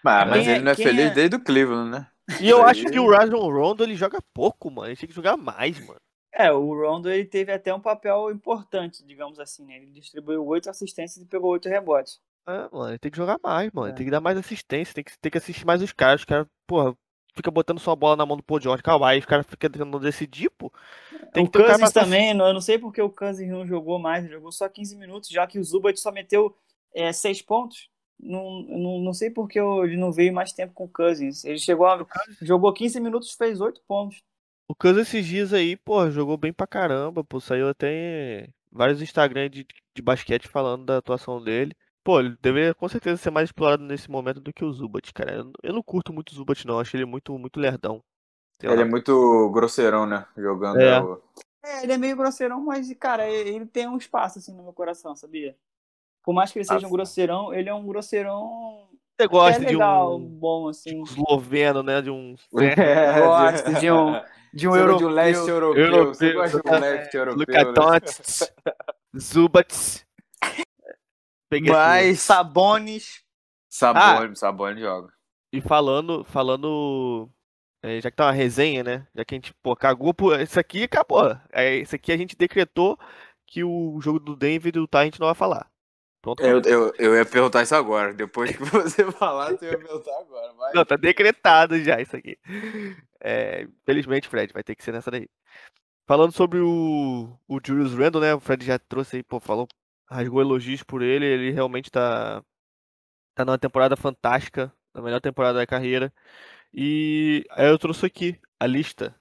Ah, mas Quem é- ele não é feliz é- desde o Cleveland, né? E eu acho aí- que o Rajon Rondo ele joga pouco, mano. Ele tinha que jogar mais, mano. É, o Rondo ele teve até um papel importante, digamos assim, né? Ele distribuiu oito assistências e pegou oito rebotes. É, mano, ele tem que jogar mais, mano. É. Tem que dar mais assistência, tem que, tem que assistir mais os caras. Os caras, porra, fica botando sua bola na mão do Paul George, Kawhi, os caras ficam tentando decidir, pô. Tem o Cousins pra- também, eu não sei porque o Cousins não jogou mais, ele jogou só 15 minutos, já que o Zubat só meteu é, seis pontos. Não, não, não sei porque ele não veio mais tempo com o Cousins. Ele chegou a, jogou 15 minutos fez oito pontos. O Kansas esses dias aí, pô, jogou bem pra caramba, pô. Saiu até em vários Instagram de, de basquete falando da atuação dele. Pô, ele deveria com certeza ser mais explorado nesse momento do que o Zubat, cara. Eu, eu não curto muito o Zubat, não. Acho ele muito, muito lerdão. Sei Ele lá. é muito grosseirão, né? Jogando. É. o- É, ele é meio grosseirão, mas, cara, ele tem um espaço assim no meu coração, sabia? Por mais que ele seja Ah, um grosseirão, ele é um grosseirão Você gosta de legal, um, bom, de assim. um esloveno, né? De um É, Gosto de um, de um Você europeu. de um leste europeu. Você Europeu, gosta de um leste europeu. Luka né? Zubats. Peguei Mas. Sabones. Sabone, Sabone joga. E falando, falando, é, já que tá uma resenha, né? Já que a gente, pô, cagou por. Isso aqui acabou. É, isso aqui a gente decretou que o jogo do Denver e do Utah a gente não vai falar. Pronto. Eu, eu, eu ia perguntar isso agora. Depois que você falar, você ia perguntar agora. Vai. Não, tá decretado já isso aqui. É, infelizmente, Fred, vai ter que ser nessa daí. Falando sobre o, o Julius Randle, né? O Fred já trouxe aí, pô, falou, rasgou elogios por ele. Ele realmente tá, tá numa temporada fantástica, na melhor temporada da carreira. E aí eu trouxe aqui a lista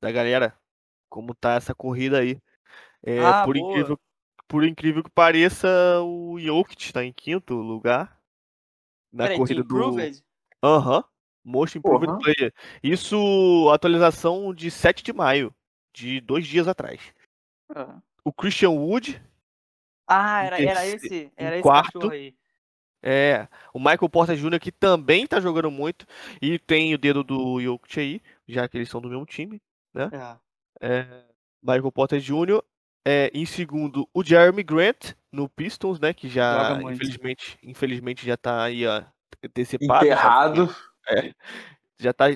da galera, como tá essa corrida aí. É, Ah, por boa. incrível, por incrível que pareça, o Jokic está em quinto lugar na Peraí, corrida do. Improved? Aham. Most Improved Porra. Player. Isso, atualização de 7 de maio, de dois dias atrás. Ah. O Christian Wood, Ah, era, era esse, era esse quarto. cachorro aí. é, o Michael Porter Jr., que também tá jogando muito, e tem o dedo do Jokic aí, já que eles são do mesmo time. É. É, Michael Porter Jr., é, em segundo, o Jeremy Grant, no Pistons, né, que já, infelizmente, infelizmente já tá aí, ó, antecipado. já Enterrado. já tá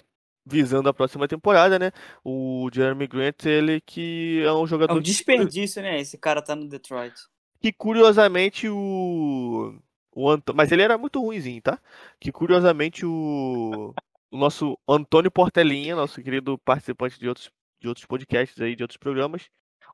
visando a próxima temporada, né? O Jeremy Grant, ele que é um É jogador um que- desperdício, né? Esse cara tá no Detroit. Que curiosamente o o Anto... mas ele era muito ruimzinho, tá? Que curiosamente o o nosso Antônio Portelinha, nosso querido participante de outros de outros podcasts aí, de outros programas,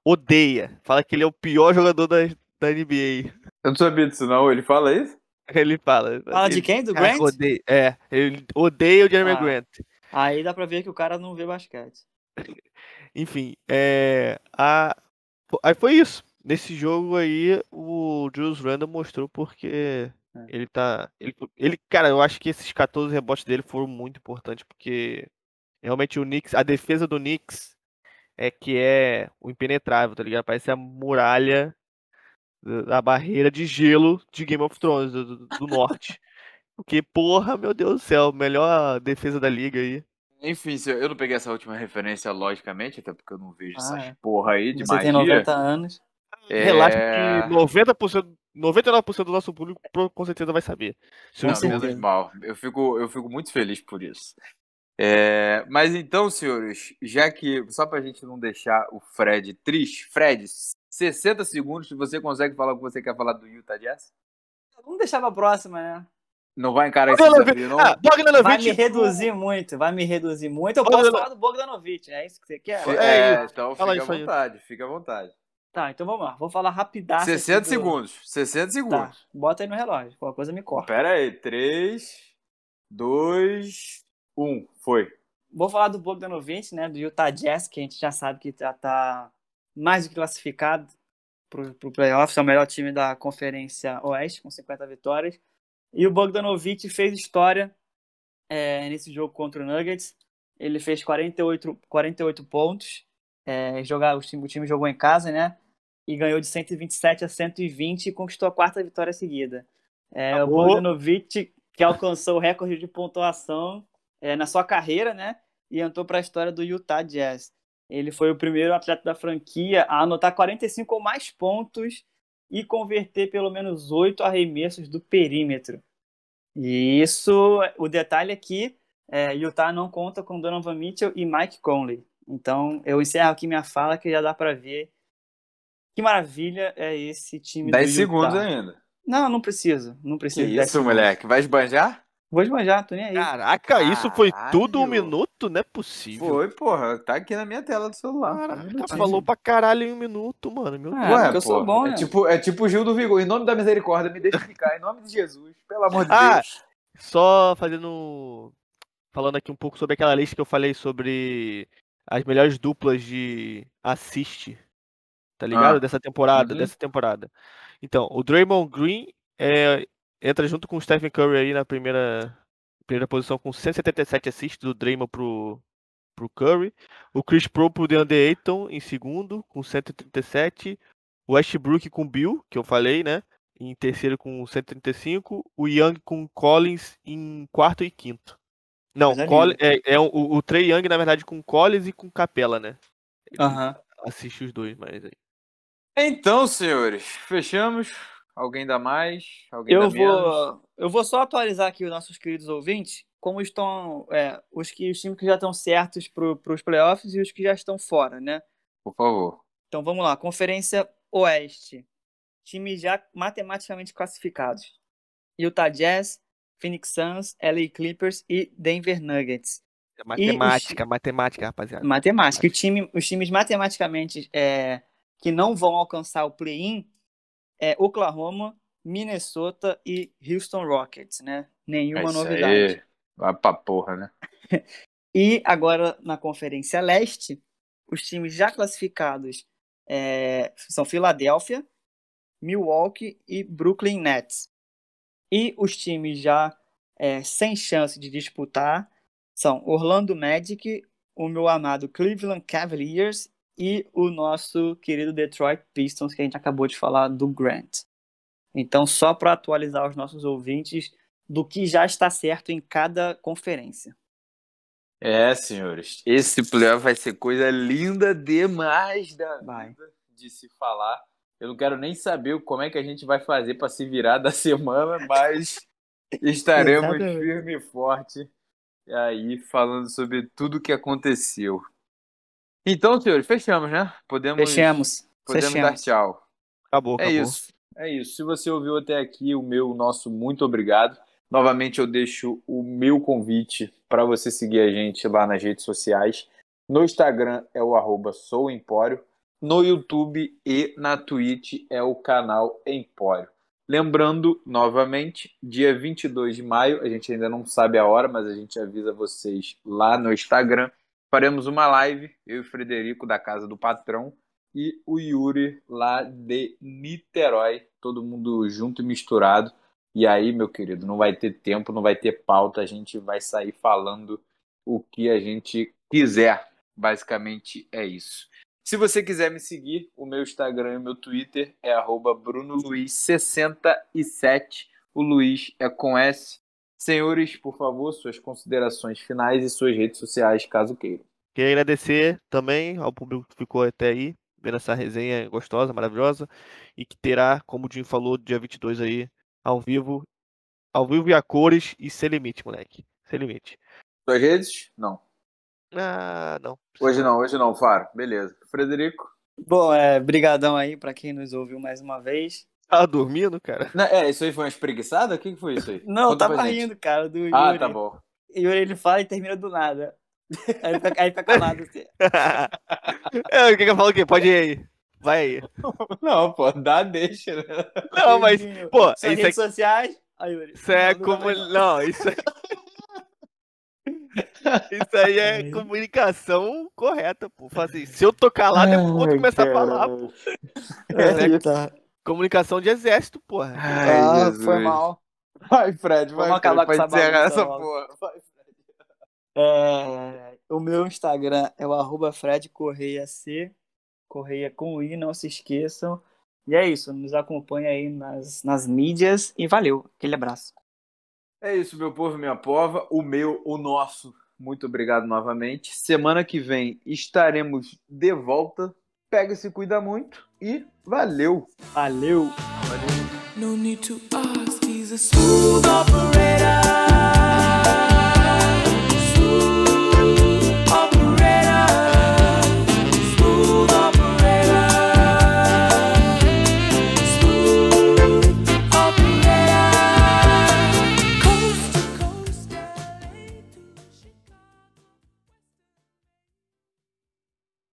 odeia. Fala que ele é o pior jogador da, da NBA. Eu não sabia disso, não. Ele fala isso? Ele fala. Fala de ele- quem? Do cara, Grant? odeia- é, ele odeia o Jeremy Ah. Grant. Aí dá pra ver que o cara não vê basquete. Enfim, é, a, aí foi isso. Nesse jogo aí, o Julius Randle mostrou porque É. ele tá. Ele, ele, cara, eu acho que esses 14 rebotes dele foram muito importantes, porque realmente o Knicks, a defesa do Knicks é que é o impenetrável, tá ligado? Parece a muralha da barreira de gelo de Game of Thrones do, do- do norte. Porque, porra, meu Deus do céu, melhor defesa da liga aí. Enfim, eu não peguei essa última referência, logicamente, até porque eu não vejo Ah, essas é. porra aí de Você magia. tem 90 anos. É, Relaxa que 90%, 99% do nosso público com certeza vai saber. Se Não, menos mal. Eu fico, eu fico muito feliz por isso. É, mas então, senhores, já que, só pra gente não deixar o Fred triste, Fred, 60 segundos, você consegue falar o que você quer falar do Utah Jazz? Vamos deixar pra próxima, né? Não vai encarar esse desafio, não? Ah, Vai me reduzir muito, vai me reduzir muito. Eu Bogdano- posso falar do Bogdanovic, é isso que você quer? É É, então fica à aí. vontade, fica à vontade. Tá, então vamos lá. Vou falar rapidaço. aqui 60 do- segundos, 60 Tá, segundos. bota aí no relógio. Qualquer coisa me corta. Pera aí, 3, 2, 1, foi. Vou falar do Bogdanovic, né? Do Utah Jazz, que a gente já sabe que já tá mais do que classificado pro, pro playoffs. É o melhor time da Conferência Oeste, com 50 vitórias. E o Bogdanovic fez história é, nesse jogo contra o Nuggets. Ele fez 48, 48 pontos. É, jogar, o, time, o time jogou em casa, né? E ganhou de 127 a 120 e conquistou a quarta vitória seguida. É, o. Bogdanovic, que alcançou o recorde de pontuação é, na sua carreira, né? E entrou para a história do Utah Jazz. Ele foi o primeiro atleta da franquia a anotar 45 ou mais pontos e converter pelo menos oito arremessos do perímetro. E isso, o detalhe aqui, é, Utah não conta com Donovan Mitchell e Mike Conley. Então, eu encerro aqui minha fala que já dá para ver que maravilha é esse time 10 do segundos Utah. ainda. Não, não preciso, não Que preciso. de 10 isso, segundos. moleque? Vai esbanjar? Vou esbanjar, tô nem aí. Caraca, isso foi tudo um Caralho. minuto? Não é possível. Foi, porra. Tá aqui na minha tela do celular. Caraca, falou pra caralho em um minuto, mano. Meu Ah, Deus. porque eu sou bom, é né? tipo, é tipo o Gil do Vigor. Em nome da misericórdia, me deixa ficar. Em nome de Jesus. Pelo amor de Ah, Deus. Só fazendo. Falando aqui um pouco sobre aquela lista que eu falei sobre as melhores duplas de assist. Tá ligado? Ah. Dessa temporada, Uhum. dessa temporada. Então, o Draymond Green é, entra junto com o Stephen Curry aí na primeira, primeira posição com 177 assists do Draymond pro, pro Curry. O Chris Pro pro DeAndre Ayton em segundo com 137. O Westbrook com Bill, que eu falei, né? Em terceiro com 135. O Young com Collins em quarto e quinto. Não, Coisa Col- é, é o, o Trey Young, na verdade, com Collins e com Capela, né? Aham. Assiste os dois, mas aí. Então, senhores, fechamos. Alguém dá mais? Alguém Eu dá menos? vou, eu vou só atualizar aqui os nossos queridos ouvintes, como estão é, os, que, os times que já estão certos para os playoffs e os que já estão fora, né? Por favor. Então vamos lá, Conferência Oeste. Times já matematicamente classificados. Utah Jazz, Phoenix Suns, LA Clippers e Denver Nuggets. Matemática, matemática, rapaziada. Matemática. O time, os times matematicamente é, que não vão alcançar o play-in é Oklahoma, Minnesota e Houston Rockets, né? Nenhuma É novidade. aí. Vai pra porra, né? E agora na Conferência Leste, os times já classificados é, são Filadélfia, Milwaukee e Brooklyn Nets. E os times já é, sem chance de disputar são Orlando Magic, o meu amado Cleveland Cavaliers e o nosso querido Detroit Pistons, que a gente acabou de falar do Grant. Então, só para atualizar os nossos ouvintes do que já está certo em cada conferência. É, senhores. Esse playoff vai ser coisa linda demais da Vai. de se falar. Eu não quero nem saber como é que a gente vai fazer para se virar da semana, mas estaremos firme e forte aí falando sobre tudo que aconteceu. Então, senhores, fechamos, né? Podemos, Fechamos. podemos dar Fechamos. tchau. Acabou, É acabou. isso. É isso. Se você ouviu até aqui, o meu, o nosso muito obrigado. Novamente eu deixo o meu convite para você seguir a gente lá nas redes sociais. No Instagram é o arroba souempório. No YouTube e na Twitch é o canal Empório. Lembrando, novamente, dia 22 de maio, a gente ainda não sabe a hora, mas a gente avisa vocês lá no Instagram. Faremos uma live, eu e o Frederico da Casa do Patrão e o Yuri lá de Niterói, todo mundo junto e misturado. E aí, meu querido, não vai ter tempo, não vai ter pauta, a gente vai sair falando o que a gente quiser. Basicamente é isso. Se você quiser me seguir, o meu Instagram e o meu Twitter é brunoluiz67. O Luiz é com S. Senhores, por favor, suas considerações finais e suas redes sociais, caso queiram. Queria agradecer também ao público que ficou até aí, vendo essa resenha gostosa, maravilhosa, e que terá, como o Jim falou, dia 22 aí, ao vivo, ao vivo e a cores e sem limite, moleque. Sem limite. Suas redes? Não. Ah, não. Hoje não, hoje não, Faro. Beleza. Frederico? Bom, é, brigadão aí pra quem nos ouviu mais uma vez. Tava dormindo, cara? Não, é, isso aí foi uma espreguiçada? O que que foi isso aí? Não, eu Conta pra tava rindo, cara, do Yuri. Ah, tá bom. Yuri, ele fala e termina do nada. Aí fica, aí fica calado. Assim. é, o que que eu falo aqui? Pode ir aí. Vai aí. Não, pô, dá, deixa, né? Não, mas, pô, Suas isso redes aqui- sociais. Aí, Yuri. Isso é como. não. Isso aí. Isso aí é comunicação correta, pô. Fala assim, se eu tô calado, é pro outro começar a falar, pô. É, tá. Comunicação de exército, porra. Ai, ah, Jesus. foi mal. Vai, Fred, vai, Vamos acabar Fred, com essa bagunça essa porra. Vai, Fred. É, o meu Instagram é o arroba Fred Correia C. Correia com I, não se esqueçam. E é isso, nos acompanha aí nas, nas mídias e valeu. Aquele abraço. É isso, meu povo, minha pova. O meu, o nosso. Muito obrigado novamente. Semana que vem estaremos de volta pega e se cuida muito e valeu! Valeu! valeu. No need to ask, he's a smooth operator. Smooth.